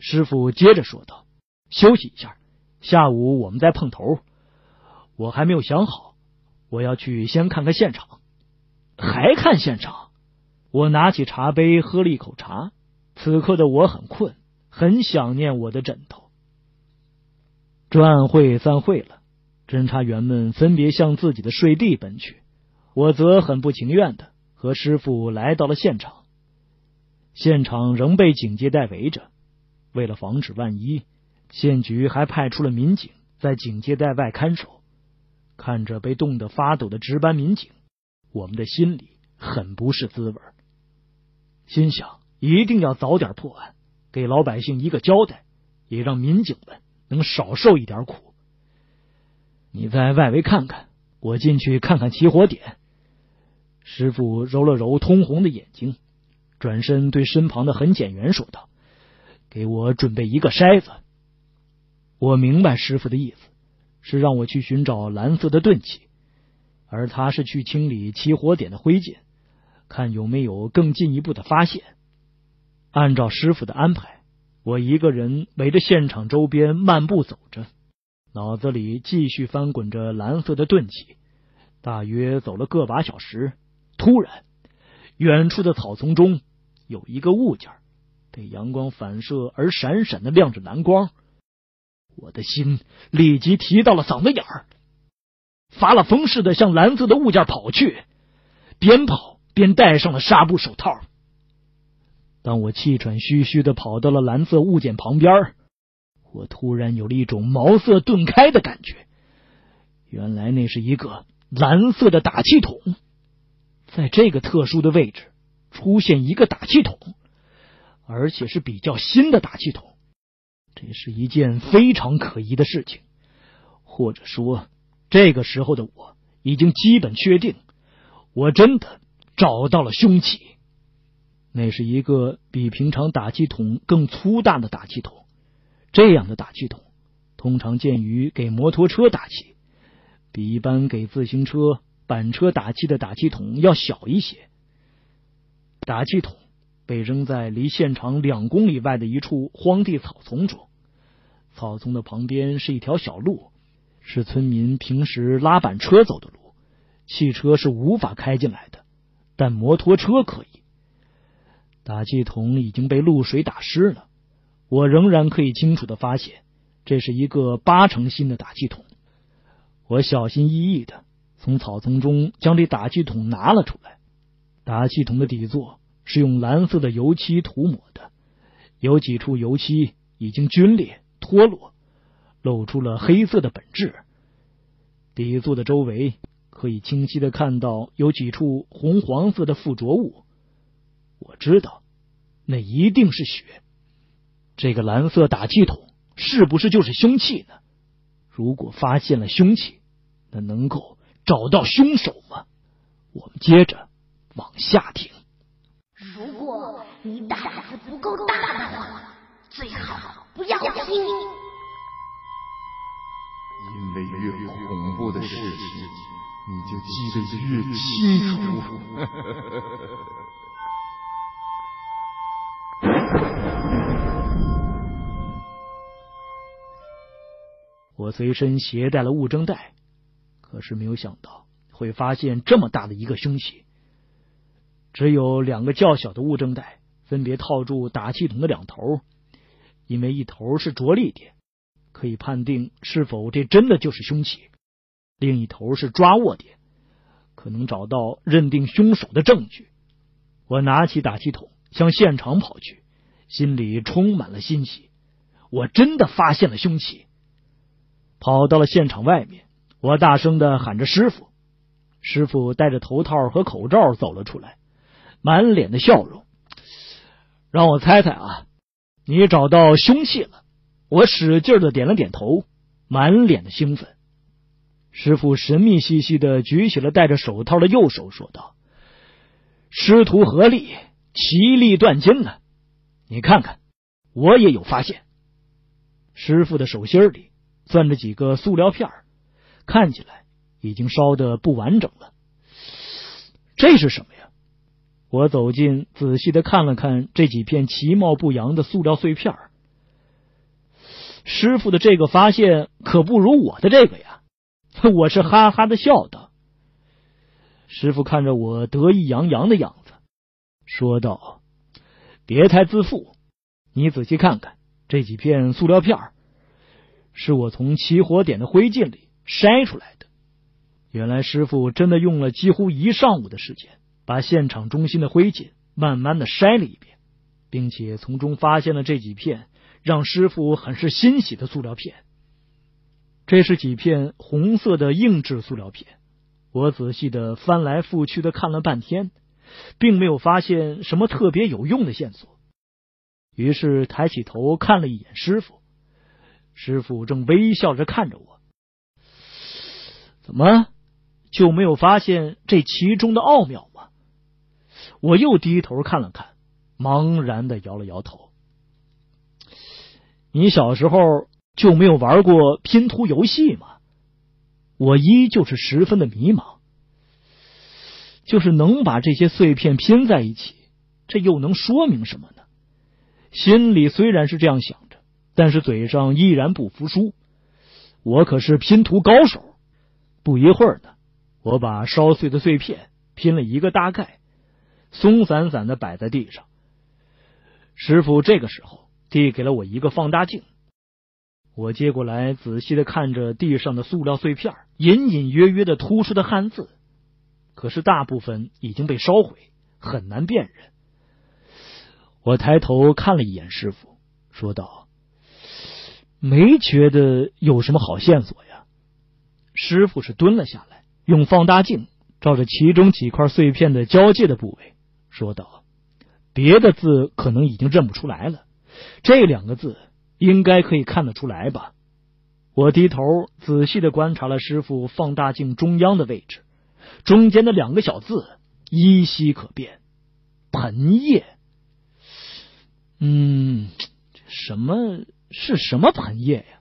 师傅接着说道：“休息一下，下午我们再碰头。我还没有想好，我要去先看看现场。”还看现场？我拿起茶杯喝了一口茶。此刻的我很困，很想念我的枕头。专案会散会了，侦查员们分别向自己的睡地奔去，我则很不情愿的和师傅来到了现场。现场仍被警戒带围着。为了防止万一，县局还派出了民警在警戒带外看守。看着被冻得发抖的值班民警，我们的心里很不是滋味。心想一定要早点破案，给老百姓一个交代，也让民警们能少受一点苦。你在外围看看，我进去看看起火点。师傅揉了揉通红的眼睛，转身对身旁的痕检员说道。给我准备一个筛子。我明白师傅的意思，是让我去寻找蓝色的钝器，而他是去清理起火点的灰烬，看有没有更进一步的发现。按照师傅的安排，我一个人围着现场周边漫步走着，脑子里继续翻滚着蓝色的钝器。大约走了个把小时，突然，远处的草丛中有一个物件。被阳光反射而闪闪的亮着蓝光，我的心立即提到了嗓子眼儿，发了疯似的向蓝色的物件跑去，边跑边戴上了纱布手套。当我气喘吁吁的跑到了蓝色物件旁边，我突然有了一种茅塞顿开的感觉。原来那是一个蓝色的打气筒，在这个特殊的位置出现一个打气筒。而且是比较新的打气筒，这是一件非常可疑的事情。或者说，这个时候的我已经基本确定，我真的找到了凶器。那是一个比平常打气筒更粗大的打气筒。这样的打气筒通常见于给摩托车打气，比一般给自行车、板车打气的打气筒要小一些。打气筒。被扔在离现场两公里外的一处荒地草丛中，草丛的旁边是一条小路，是村民平时拉板车走的路，汽车是无法开进来的，但摩托车可以。打气筒已经被露水打湿了，我仍然可以清楚的发现，这是一个八成新的打气筒。我小心翼翼的从草丛中将这打气筒拿了出来，打气筒的底座。是用蓝色的油漆涂抹的，有几处油漆已经皲裂脱落，露出了黑色的本质。底座的周围可以清晰的看到有几处红黄色的附着物，我知道那一定是血。这个蓝色打气筒是不是就是凶器呢？如果发现了凶器，那能够找到凶手吗？我们接着往下听。如果你胆子不够大的话，最好不要听。因为越恐怖的事情，你就记得越清楚。<laughs> 我随身携带了物证袋，可是没有想到会发现这么大的一个凶器。只有两个较小的物证袋，分别套住打气筒的两头，因为一头是着力点，可以判定是否这真的就是凶器；另一头是抓握点，可能找到认定凶手的证据。我拿起打气筒向现场跑去，心里充满了欣喜，我真的发现了凶器。跑到了现场外面，我大声的喊着：“师傅！”师傅戴着头套和口罩走了出来。满脸的笑容，让我猜猜啊，你找到凶器了？我使劲的点了点头，满脸的兴奋。师傅神秘兮兮的举起了戴着手套的右手，说道：“师徒合力，其力断金呢。你看看，我也有发现。师傅的手心里攥着几个塑料片看起来已经烧的不完整了。这是什么呀？”我走近，仔细的看了看这几片其貌不扬的塑料碎片师傅的这个发现可不如我的这个呀！<laughs> 我是哈哈的笑道。师傅看着我得意洋洋的样子，说道：“别太自负，你仔细看看这几片塑料片是我从起火点的灰烬里筛出来的。原来师傅真的用了几乎一上午的时间。”把现场中心的灰烬慢慢的筛了一遍，并且从中发现了这几片让师傅很是欣喜的塑料片。这是几片红色的硬质塑料片，我仔细的翻来覆去的看了半天，并没有发现什么特别有用的线索。于是抬起头看了一眼师傅，师傅正微笑着看着我。怎么就没有发现这其中的奥妙吗？我又低头看了看，茫然的摇了摇头。你小时候。就没有玩过拼图游戏吗？我依旧是十分的迷茫。就是能把这些碎片拼在一起，这又能说明什么呢？心里虽然是这样想着，但是嘴上依然不服输。我可是拼图高手。不一会儿呢，我把烧碎的碎片拼了一个大概，松散散的摆在地上。师傅这个时候递给了我一个放大镜。我接过来，仔细的看着地上的塑料碎片，隐隐约约的突出的汉字，可是大部分已经被烧毁，很难辨认。我抬头看了一眼师傅，说道：“没觉得有什么好线索呀。”师傅是蹲了下来，用放大镜照着其中几块碎片的交界的部位，说道：“别的字可能已经认不出来了，这两个字。”应该可以看得出来吧？我低头仔细的观察了师傅放大镜中央的位置，中间的两个小字依稀可辨，“盆叶”。嗯，什么是什么盆叶呀？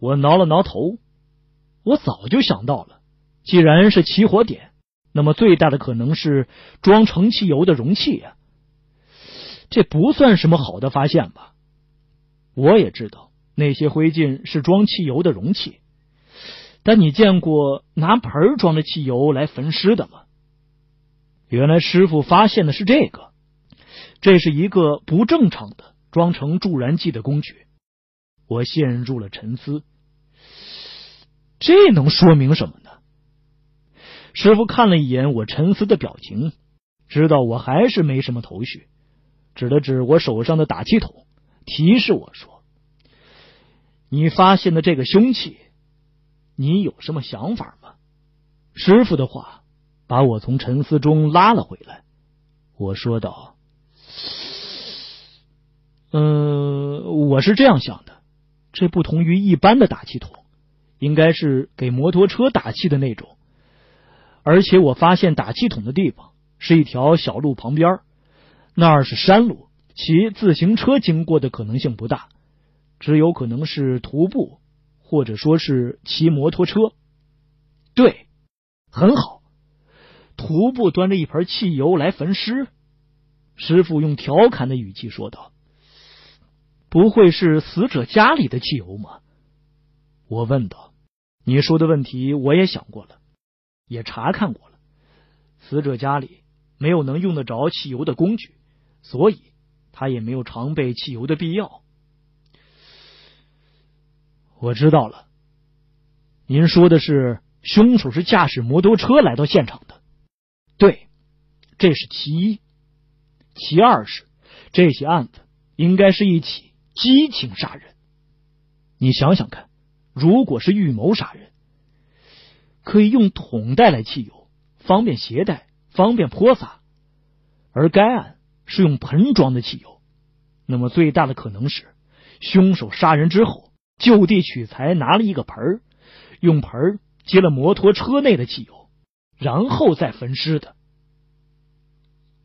我挠了挠头，我早就想到了，既然是起火点，那么最大的可能是装盛汽油的容器呀。这不算什么好的发现吧？我也知道那些灰烬是装汽油的容器，但你见过拿盆装的汽油来焚尸的吗？原来师傅发现的是这个，这是一个不正常的装成助燃剂的工具。我陷入了沉思，这能说明什么呢？师傅看了一眼我沉思的表情，知道我还是没什么头绪，指了指我手上的打气筒。提示我说：“你发现的这个凶器，你有什么想法吗？”师傅的话把我从沉思中拉了回来。我说道：“嗯，我是这样想的，这不同于一般的打气筒，应该是给摩托车打气的那种。而且我发现打气筒的地方是一条小路旁边，那儿是山路。”骑自行车经过的可能性不大，只有可能是徒步，或者说是骑摩托车。对，很好。徒步端着一盆汽油来焚尸，师傅用调侃的语气说道：“不会是死者家里的汽油吗？”我问道：“你说的问题我也想过了，也查看过了。死者家里没有能用得着汽油的工具，所以。”他也没有常备汽油的必要。我知道了，您说的是凶手是驾驶摩托车来到现场的，对，这是其一。其二是这起案子应该是一起激情杀人。你想想看，如果是预谋杀人，可以用桶带来汽油，方便携带，方便泼洒，而该案。是用盆装的汽油，那么最大的可能是凶手杀人之后就地取材，拿了一个盆用盆接了摩托车内的汽油，然后再焚尸的。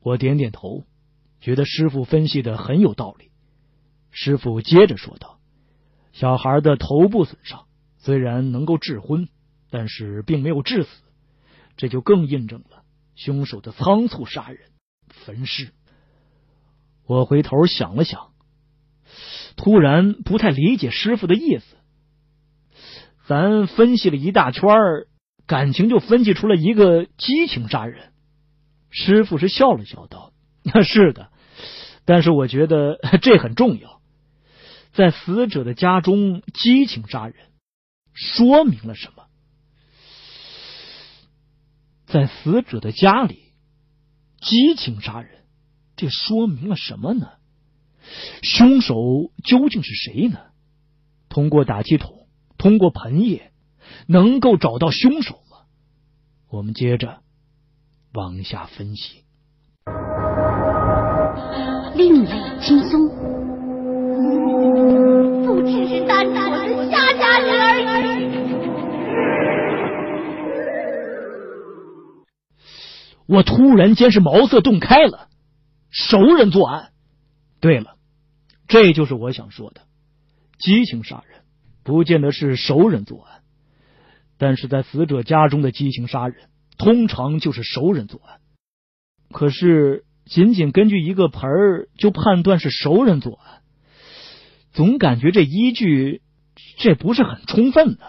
我点点头，觉得师傅分析的很有道理。师傅接着说道：“小孩的头部损伤虽然能够致昏，但是并没有致死，这就更印证了凶手的仓促杀人、焚尸。”我回头想了想，突然不太理解师傅的意思。咱分析了一大圈，感情就分析出了一个激情杀人。师傅是笑了笑道：“那 <laughs> 是的，但是我觉得 <laughs> 这很重要。在死者的家中激情杀人，说明了什么？在死者的家里激情杀人。”这说明了什么呢？凶手究竟是谁呢？通过打气筒，通过盆液，能够找到凶手吗？我们接着往下分析。另类轻松，不只是单纯的吓吓人而已。我突然间是茅塞顿开了，熟人作案。对了，这就是我想说的，激情杀人不见得是熟人作案，但是在死者家中的激情杀人，通常就是熟人作案。可是，仅仅根据一个盆儿就判断是熟人作案，总感觉这依据这不是很充分呢。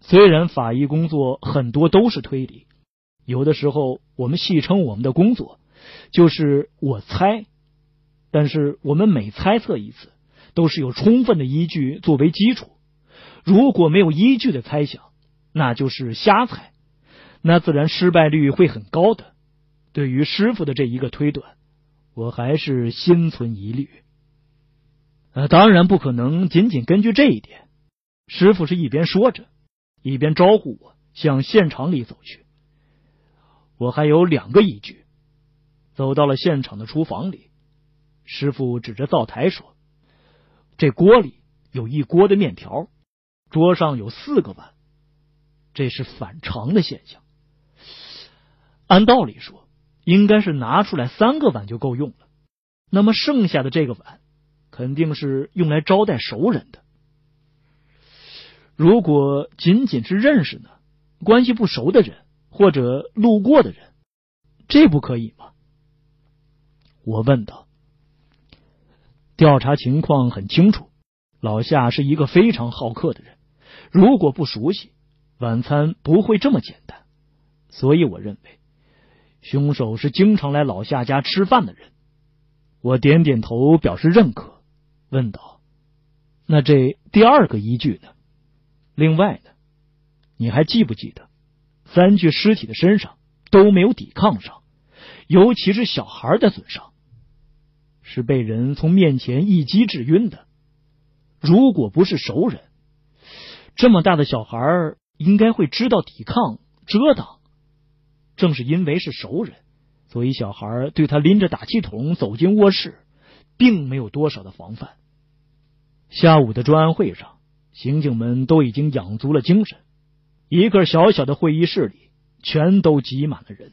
虽然法医工作很多都是推理。有的时候，我们戏称我们的工作就是我猜，但是我们每猜测一次，都是有充分的依据作为基础。如果没有依据的猜想，那就是瞎猜，那自然失败率会很高的。对于师傅的这一个推断，我还是心存疑虑。当然不可能仅仅根据这一点。师傅是一边说着，一边招呼我向现场里走去。我还有两个依据。走到了现场的厨房里，师傅指着灶台说：“这锅里有一锅的面条，桌上有四个碗，这是反常的现象。按道理说，应该是拿出来三个碗就够用了。那么剩下的这个碗，肯定是用来招待熟人的。如果仅仅是认识呢，关系不熟的人。”或者路过的人，这不可以吗？我问道。调查情况很清楚，老夏是一个非常好客的人。如果不熟悉，晚餐不会这么简单。所以我认为，凶手是经常来老夏家吃饭的人。我点点头表示认可，问道：“那这第二个依据呢？另外呢？你还记不记得？”三具尸体的身上都没有抵抗伤，尤其是小孩的损伤，是被人从面前一击致晕的。如果不是熟人，这么大的小孩应该会知道抵抗、遮挡。正是因为是熟人，所以小孩对他拎着打气筒走进卧室，并没有多少的防范。下午的专案会上，刑警们都已经养足了精神。一个小小的会议室里，全都挤满了人，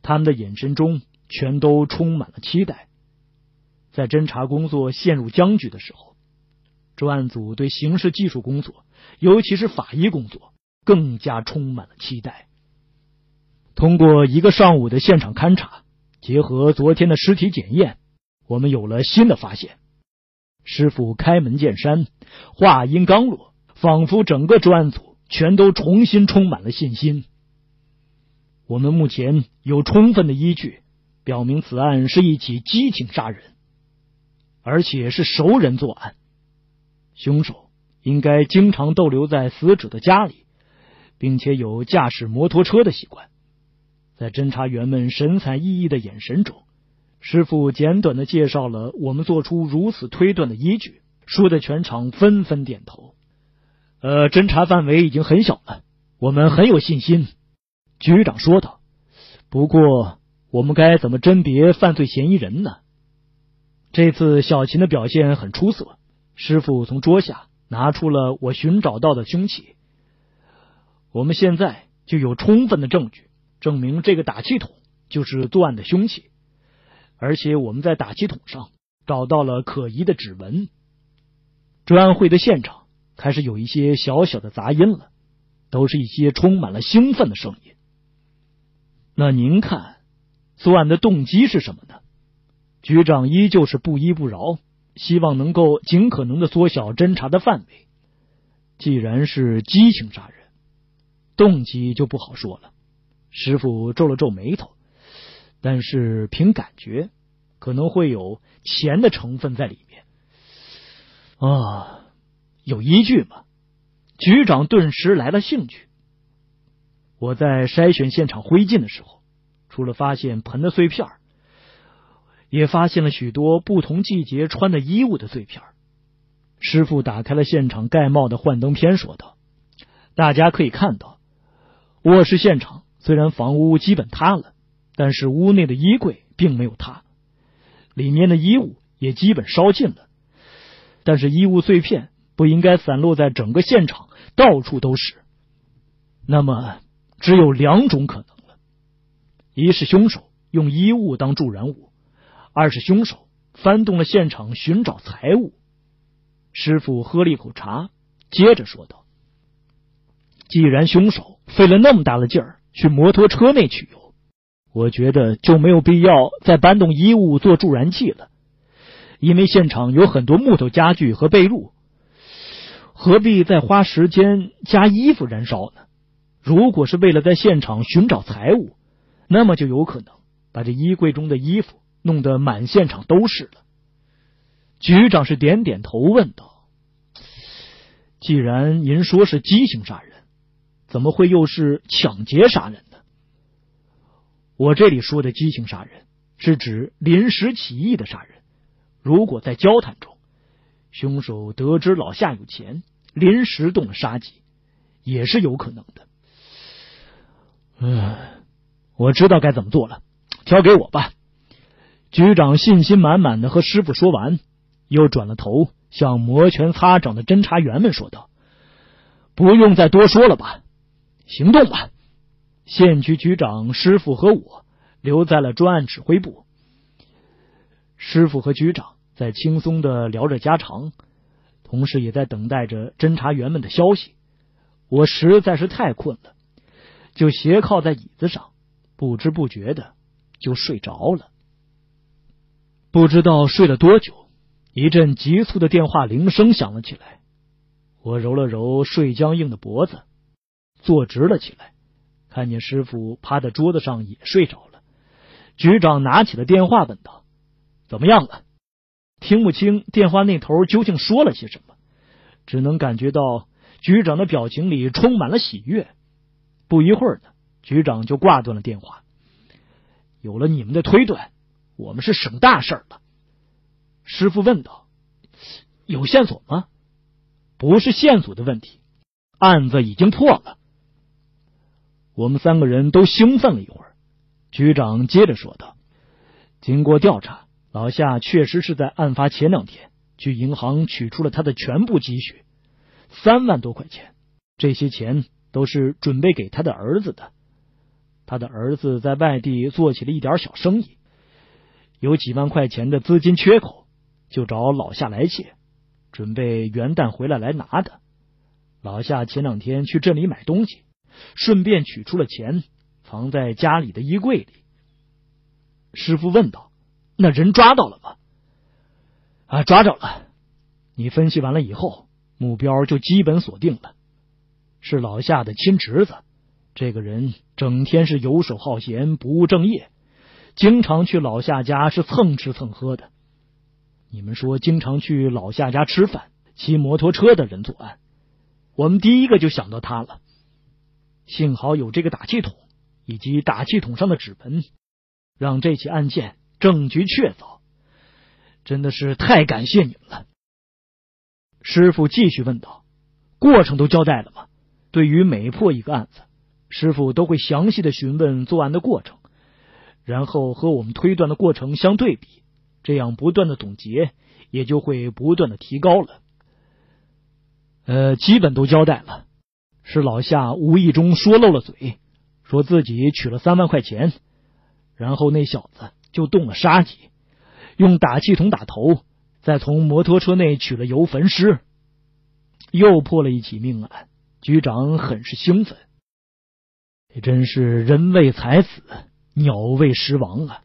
他们的眼神中全都充满了期待。在侦查工作陷入僵局的时候，专案组对刑事技术工作，尤其是法医工作，更加充满了期待。通过一个上午的现场勘查，结合昨天的尸体检验，我们有了新的发现。师傅开门见山，话音刚落，仿佛整个专案组。全都重新充满了信心。我们目前有充分的依据，表明此案是一起激情杀人，而且是熟人作案。凶手应该经常逗留在死者的家里，并且有驾驶摩托车的习惯。在侦查员们神采奕奕的眼神中，师傅简短的介绍了我们做出如此推断的依据，说的全场纷纷点头。呃，侦查范围已经很小了，我们很有信心。局长说道。不过，我们该怎么甄别犯罪嫌疑人呢？这次小琴的表现很出色。师傅从桌下拿出了我寻找到的凶器。我们现在就有充分的证据证明这个打气筒就是作案的凶器，而且我们在打气筒上找到了可疑的指纹。专案会的现场。开始有一些小小的杂音了，都是一些充满了兴奋的声音。那您看，作案的动机是什么呢？局长依旧是不依不饶，希望能够尽可能的缩小侦查的范围。既然是激情杀人，动机就不好说了。师傅皱了皱眉头，但是凭感觉，可能会有钱的成分在里面。啊。有依据吗？局长顿时来了兴趣。我在筛选现场灰烬的时候，除了发现盆的碎片，也发现了许多不同季节穿的衣物的碎片。师傅打开了现场盖帽的幻灯片，说道：“大家可以看到，卧室现场虽然房屋基本塌了，但是屋内的衣柜并没有塌，里面的衣物也基本烧尽了。但是衣物碎片不应该散落在整个现场，到处都是。那么只有两种可能了：一是凶手用衣物当助燃物。”二是凶手翻动了现场寻找财物。师傅喝了一口茶，接着说道：“既然凶手费了那么大的劲儿去摩托车内取油，我觉得就没有必要再搬动衣物做助燃器了。因为现场有很多木头家具和被褥，何必再花时间加衣服燃烧呢？如果是为了在现场寻找财物，那么就有可能把这衣柜中的衣服。”弄得满现场都是了。局长是点点头，问道：“既然您说是激情杀人，怎么会又是抢劫杀人呢？”我这里说的激情杀人，是指临时起意的杀人。如果在交谈中，凶手得知老夏有钱，临时动了杀机，也是有可能的。嗯，我知道该怎么做了，交给我吧。局长信心满满的和师傅说完，又转了头向摩拳擦掌的侦查员们说道：“不用再多说了吧，行动吧！”县局局长、师傅和我留在了专案指挥部。师傅和局长在轻松的聊着家常，同时也在等待着侦查员们的消息。我实在是太困了，就斜靠在椅子上，不知不觉的就睡着了。不知道睡了多久，一阵急促的电话铃声响了起来。我揉了揉睡僵硬的脖子，坐直了起来，看见师傅趴在桌子上也睡着了。局长拿起了电话，问道：“怎么样了？”听不清电话那头究竟说了些什么，只能感觉到局长的表情里充满了喜悦。不一会儿呢，局长就挂断了电话。有了你们的推断。我们是省大事了，师傅问道：“有线索吗？”不是线索的问题，案子已经破了。我们三个人都兴奋了一会儿。局长接着说道：“经过调查，老夏确实是在案发前两天去银行取出了他的全部积蓄，三万多块钱。这些钱都是准备给他的儿子的。他的儿子在外地做起了一点小生意。”有几万块钱的资金缺口，就找老夏来借，准备元旦回来来拿的。老夏前两天去镇里买东西，顺便取出了钱，藏在家里的衣柜里。师傅问道：“那人抓到了吗？”啊，抓着了。你分析完了以后，目标就基本锁定了，是老夏的亲侄子。这个人整天是游手好闲，不务正业。经常去老夏家是蹭吃蹭喝的。你们说，经常去老夏家吃饭、骑摩托车的人作案，我们第一个就想到他了。幸好有这个打气筒以及打气筒上的指纹，让这起案件证据确凿。真的是太感谢你们了。师傅继续问道：“过程都交代了吗？对于每破一个案子，师傅都会详细的询问作案的过程。”然后和我们推断的过程相对比，这样不断的总结，也就会不断的提高了。呃，基本都交代了，是老夏无意中说漏了嘴，说自己取了三万块钱，然后那小子就动了杀机，用打气筒打头，再从摩托车内取了油焚尸，又破了一起命案。局长很是兴奋，这真是人为财死。鸟为食亡啊，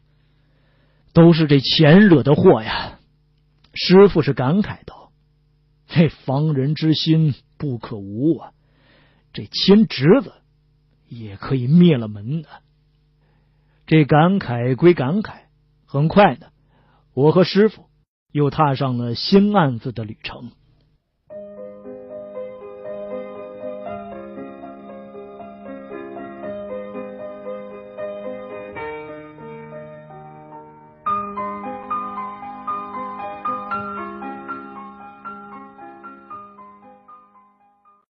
都是这钱惹的祸呀！师傅是感慨道：“这防人之心不可无啊，这亲侄子也可以灭了门啊。”这感慨归感慨，很快的，我和师傅又踏上了新案子的旅程。